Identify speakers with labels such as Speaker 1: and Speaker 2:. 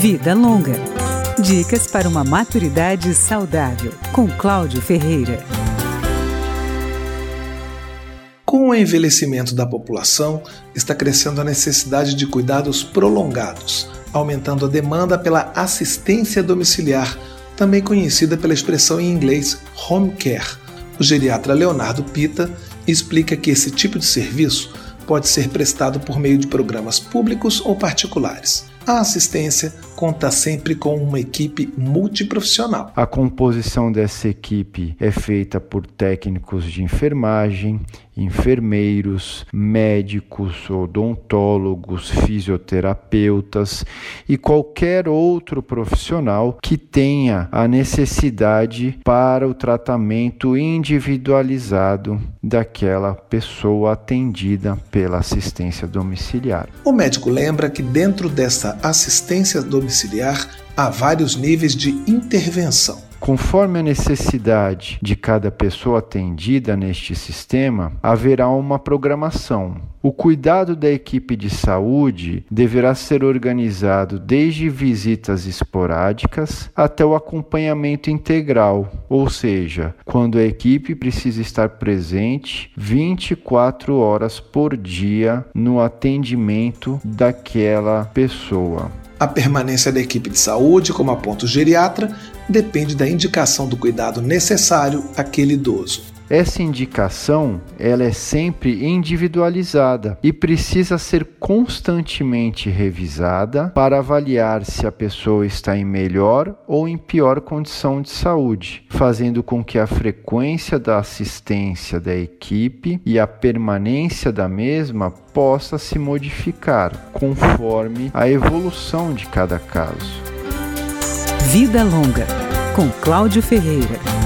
Speaker 1: Vida Longa. Dicas para uma maturidade saudável, com Cláudio Ferreira.
Speaker 2: Com o envelhecimento da população, está crescendo a necessidade de cuidados prolongados, aumentando a demanda pela assistência domiciliar, também conhecida pela expressão em inglês home care. O geriatra Leonardo Pita explica que esse tipo de serviço pode ser prestado por meio de programas públicos ou particulares. A assistência conta sempre com uma equipe multiprofissional.
Speaker 3: A composição dessa equipe é feita por técnicos de enfermagem, enfermeiros, médicos, odontólogos, fisioterapeutas e qualquer outro profissional que tenha a necessidade para o tratamento individualizado daquela pessoa atendida pela assistência domiciliar.
Speaker 2: O médico lembra que dentro dessa assistência domiciliar há vários níveis de intervenção.
Speaker 3: Conforme a necessidade de cada pessoa atendida neste sistema, haverá uma programação. O cuidado da equipe de saúde deverá ser organizado desde visitas esporádicas até o acompanhamento integral, ou seja, quando a equipe precisa estar presente 24 horas por dia no atendimento daquela pessoa.
Speaker 2: A permanência da equipe de saúde, como aponta o geriatra, depende da indicação do cuidado necessário àquele idoso.
Speaker 3: Essa indicação, ela é sempre individualizada e precisa ser constantemente revisada para avaliar se a pessoa está em melhor ou em pior condição de saúde, fazendo com que a frequência da assistência da equipe e a permanência da mesma possa se modificar conforme a evolução de cada caso.
Speaker 1: Vida Longa, com Cláudio Ferreira.